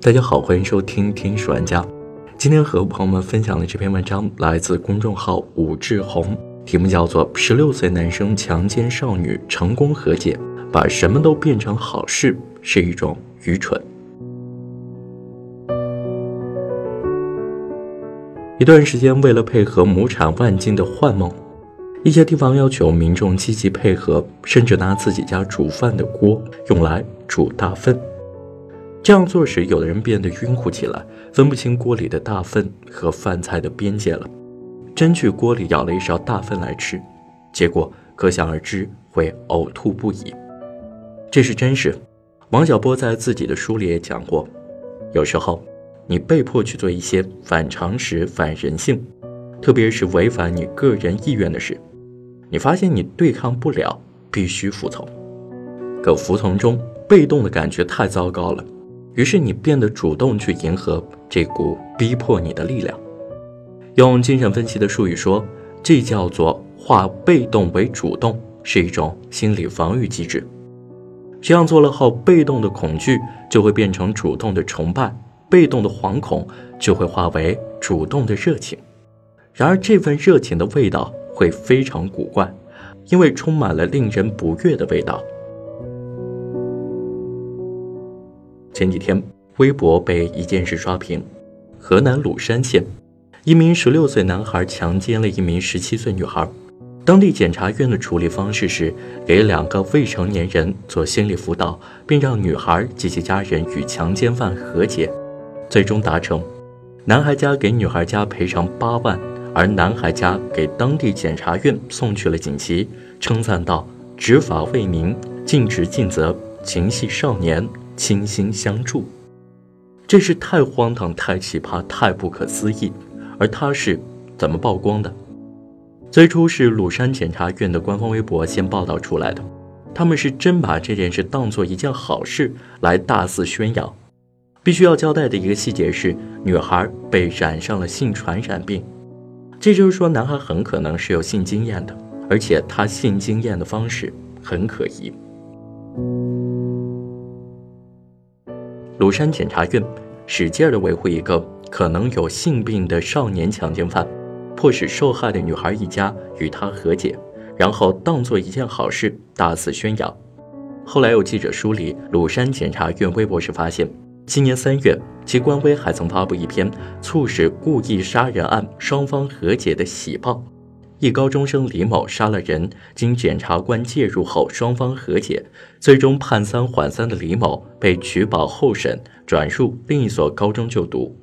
大家好，欢迎收听《听书玩家》。今天和朋友们分享的这篇文章来自公众号武志红，题目叫做《十六岁男生强奸少女成功和解，把什么都变成好事是一种愚蠢》。一段时间，为了配合亩产万斤的幻梦，一些地方要求民众积极配合，甚至拿自己家煮饭的锅用来煮大粪。这样做时，有的人变得晕乎起来，分不清锅里的大粪和饭菜的边界了，真去锅里舀了一勺大粪来吃，结果可想而知，会呕吐不已。这是真事。王小波在自己的书里也讲过，有时候你被迫去做一些反常识、反人性，特别是违反你个人意愿的事，你发现你对抗不了，必须服从。可服从中被动的感觉太糟糕了。于是你变得主动去迎合这股逼迫你的力量，用精神分析的术语说，这叫做化被动为主动，是一种心理防御机制。这样做了后，被动的恐惧就会变成主动的崇拜，被动的惶恐就会化为主动的热情。然而这份热情的味道会非常古怪，因为充满了令人不悦的味道。前几天，微博被一件事刷屏：河南鲁山县，一名十六岁男孩强奸了一名十七岁女孩。当地检察院的处理方式是给两个未成年人做心理辅导，并让女孩及其家人与强奸犯和解。最终达成，男孩家给女孩家赔偿八万，而男孩家给当地检察院送去了锦旗，称赞道：“执法为民，尽职尽责，情系少年。”倾心相助，这是太荒唐、太奇葩、太不可思议。而他是怎么曝光的？最初是鲁山检察院的官方微博先报道出来的，他们是真把这件事当做一件好事来大肆宣扬。必须要交代的一个细节是，女孩被染上了性传染病，这就是说，男孩很可能是有性经验的，而且他性经验的方式很可疑。鲁山检察院使劲地维护一个可能有性病的少年强奸犯，迫使受害的女孩一家与他和解，然后当做一件好事大肆宣扬。后来有记者梳理鲁山检察院微博时发现，今年三月，其官微还曾发布一篇促使故意杀人案双方和解的喜报。一高中生李某杀了人，经检察官介入后，双方和解，最终判三缓三的李某被取保候审，转入另一所高中就读。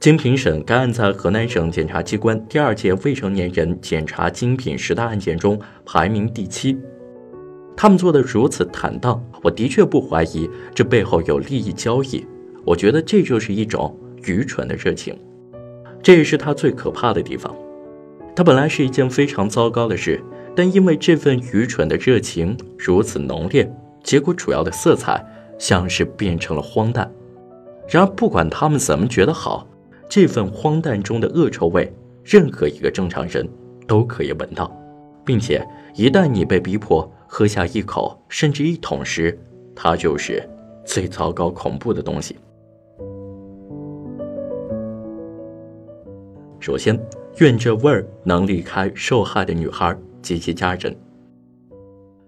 经评审，该案在河南省检察机关第二届未成年人检察精品十大案件中排名第七。他们做的如此坦荡，我的确不怀疑这背后有利益交易。我觉得这就是一种愚蠢的热情，这也是他最可怕的地方。它本来是一件非常糟糕的事，但因为这份愚蠢的热情如此浓烈，结果主要的色彩像是变成了荒诞。然而，不管他们怎么觉得好，这份荒诞中的恶臭味，任何一个正常人都可以闻到，并且一旦你被逼迫喝下一口甚至一桶时，它就是最糟糕恐怖的东西。首先。愿这味儿能离开受害的女孩及其家人。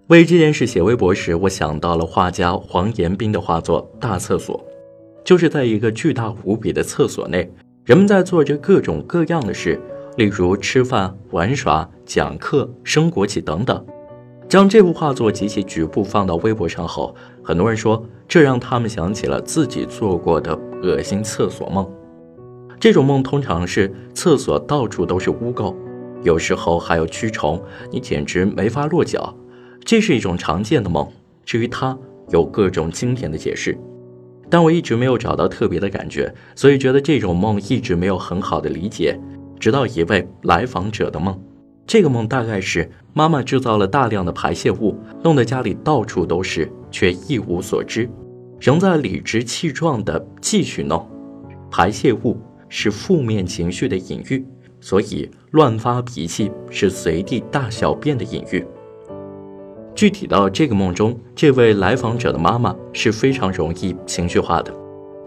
为这件事写微博时，我想到了画家黄延斌的画作《大厕所》，就是在一个巨大无比的厕所内，人们在做着各种各样的事，例如吃饭、玩耍、讲课、升国旗等等。将这幅画作及其局部放到微博上后，很多人说这让他们想起了自己做过的恶心厕所梦。这种梦通常是厕所到处都是污垢，有时候还有蛆虫，你简直没法落脚。这是一种常见的梦。至于它，有各种经典的解释，但我一直没有找到特别的感觉，所以觉得这种梦一直没有很好的理解。直到一位来访者的梦，这个梦大概是妈妈制造了大量的排泄物，弄得家里到处都是，却一无所知，仍在理直气壮地继续弄排泄物。是负面情绪的隐喻，所以乱发脾气是随地大小便的隐喻。具体到这个梦中，这位来访者的妈妈是非常容易情绪化的，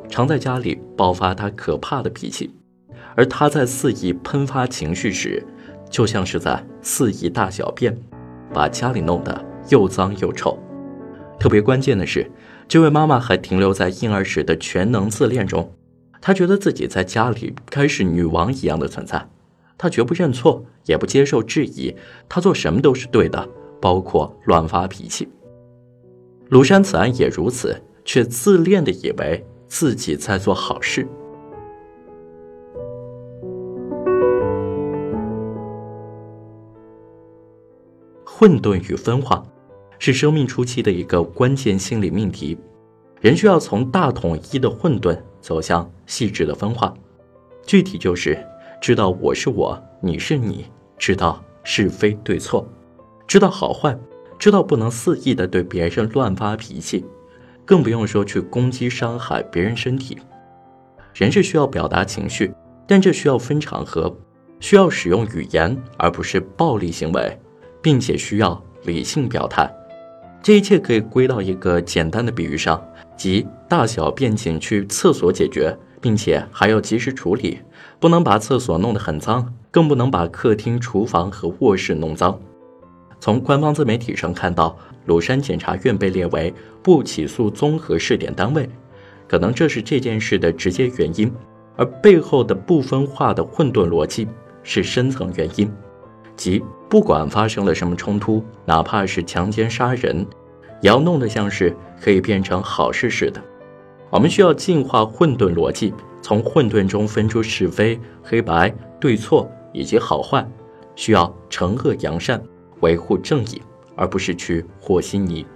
常在家里爆发她可怕的脾气，而她在肆意喷发情绪时，就像是在肆意大小便，把家里弄得又脏又臭。特别关键的是，这位妈妈还停留在婴儿时的全能自恋中，他觉得自己在家里该是女王一样的存在，他绝不认错，也不接受质疑，他做什么都是对的，包括乱发脾气。庐山此案也如此，却自恋的以为自己在做好事。混沌与分化，是生命初期的一个关键心理命题。人需要从大统一的混沌走向细致的分化，具体就是知道我是我，你是你，知道是非对错，知道好坏，知道不能肆意的对别人乱发脾气，更不用说去攻击伤害别人身体。人是需要表达情绪，但这需要分场合，需要使用语言而不是暴力行为。并且需要理性表态，这一切可以归到一个简单的比喻上，即大小便请去厕所解决，并且还要及时处理，不能把厕所弄得很脏，更不能把客厅、厨房和卧室弄脏。从官方自媒体上看到，鲁山检察院被列为不起诉综合试点单位，可能这是这件事的直接原因，而背后的不分化的混沌逻辑是深层原因。即不管发生了什么冲突，哪怕是强奸杀人，要弄得像是可以变成好事似的。我们需要净化混沌逻辑，从混沌中分出是非、黑白、对错以及好坏，需要惩恶扬善，维护正义，而不是去和稀泥。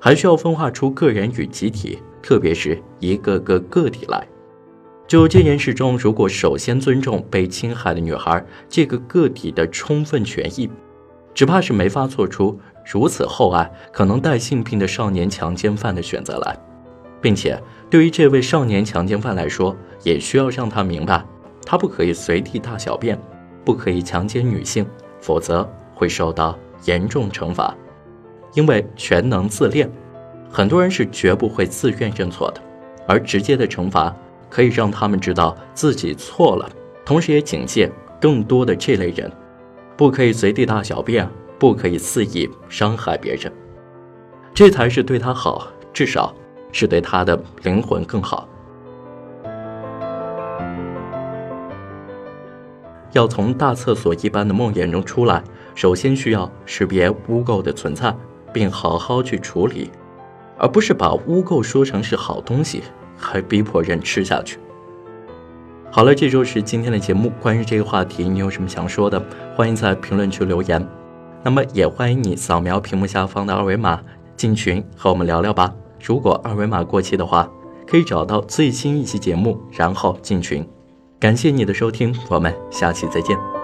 还需要分化出个人与集体，特别是一个个个体来。就这件事中，如果首先尊重被侵害的女孩这个个体的充分权益，只怕是没法做出如此厚爱可能带性病的少年强奸犯的选择来，并且对于这位少年强奸犯来说，也需要让他明白，他不可以随地大小便，不可以强奸女性，否则会受到严重惩罚。因为全能自恋，很多人是绝不会自愿认错的，而直接的惩罚。可以让他们知道自己错了，同时也警戒更多的这类人，不可以随地大小便，不可以肆意伤害别人，这才是对他好，至少是对他的灵魂更好。要从大厕所一般的梦魇中出来，首先需要识别污垢的存在，并好好去处理，而不是把污垢说成是好东西。还逼迫人吃下去。好了，这就是今天的节目。关于这个话题，你有什么想说的？欢迎在评论区留言。那么，也欢迎你扫描屏幕下方的二维码进群和我们聊聊吧。如果二维码过期的话，可以找到最新一期节目，然后进群。感谢你的收听，我们下期再见。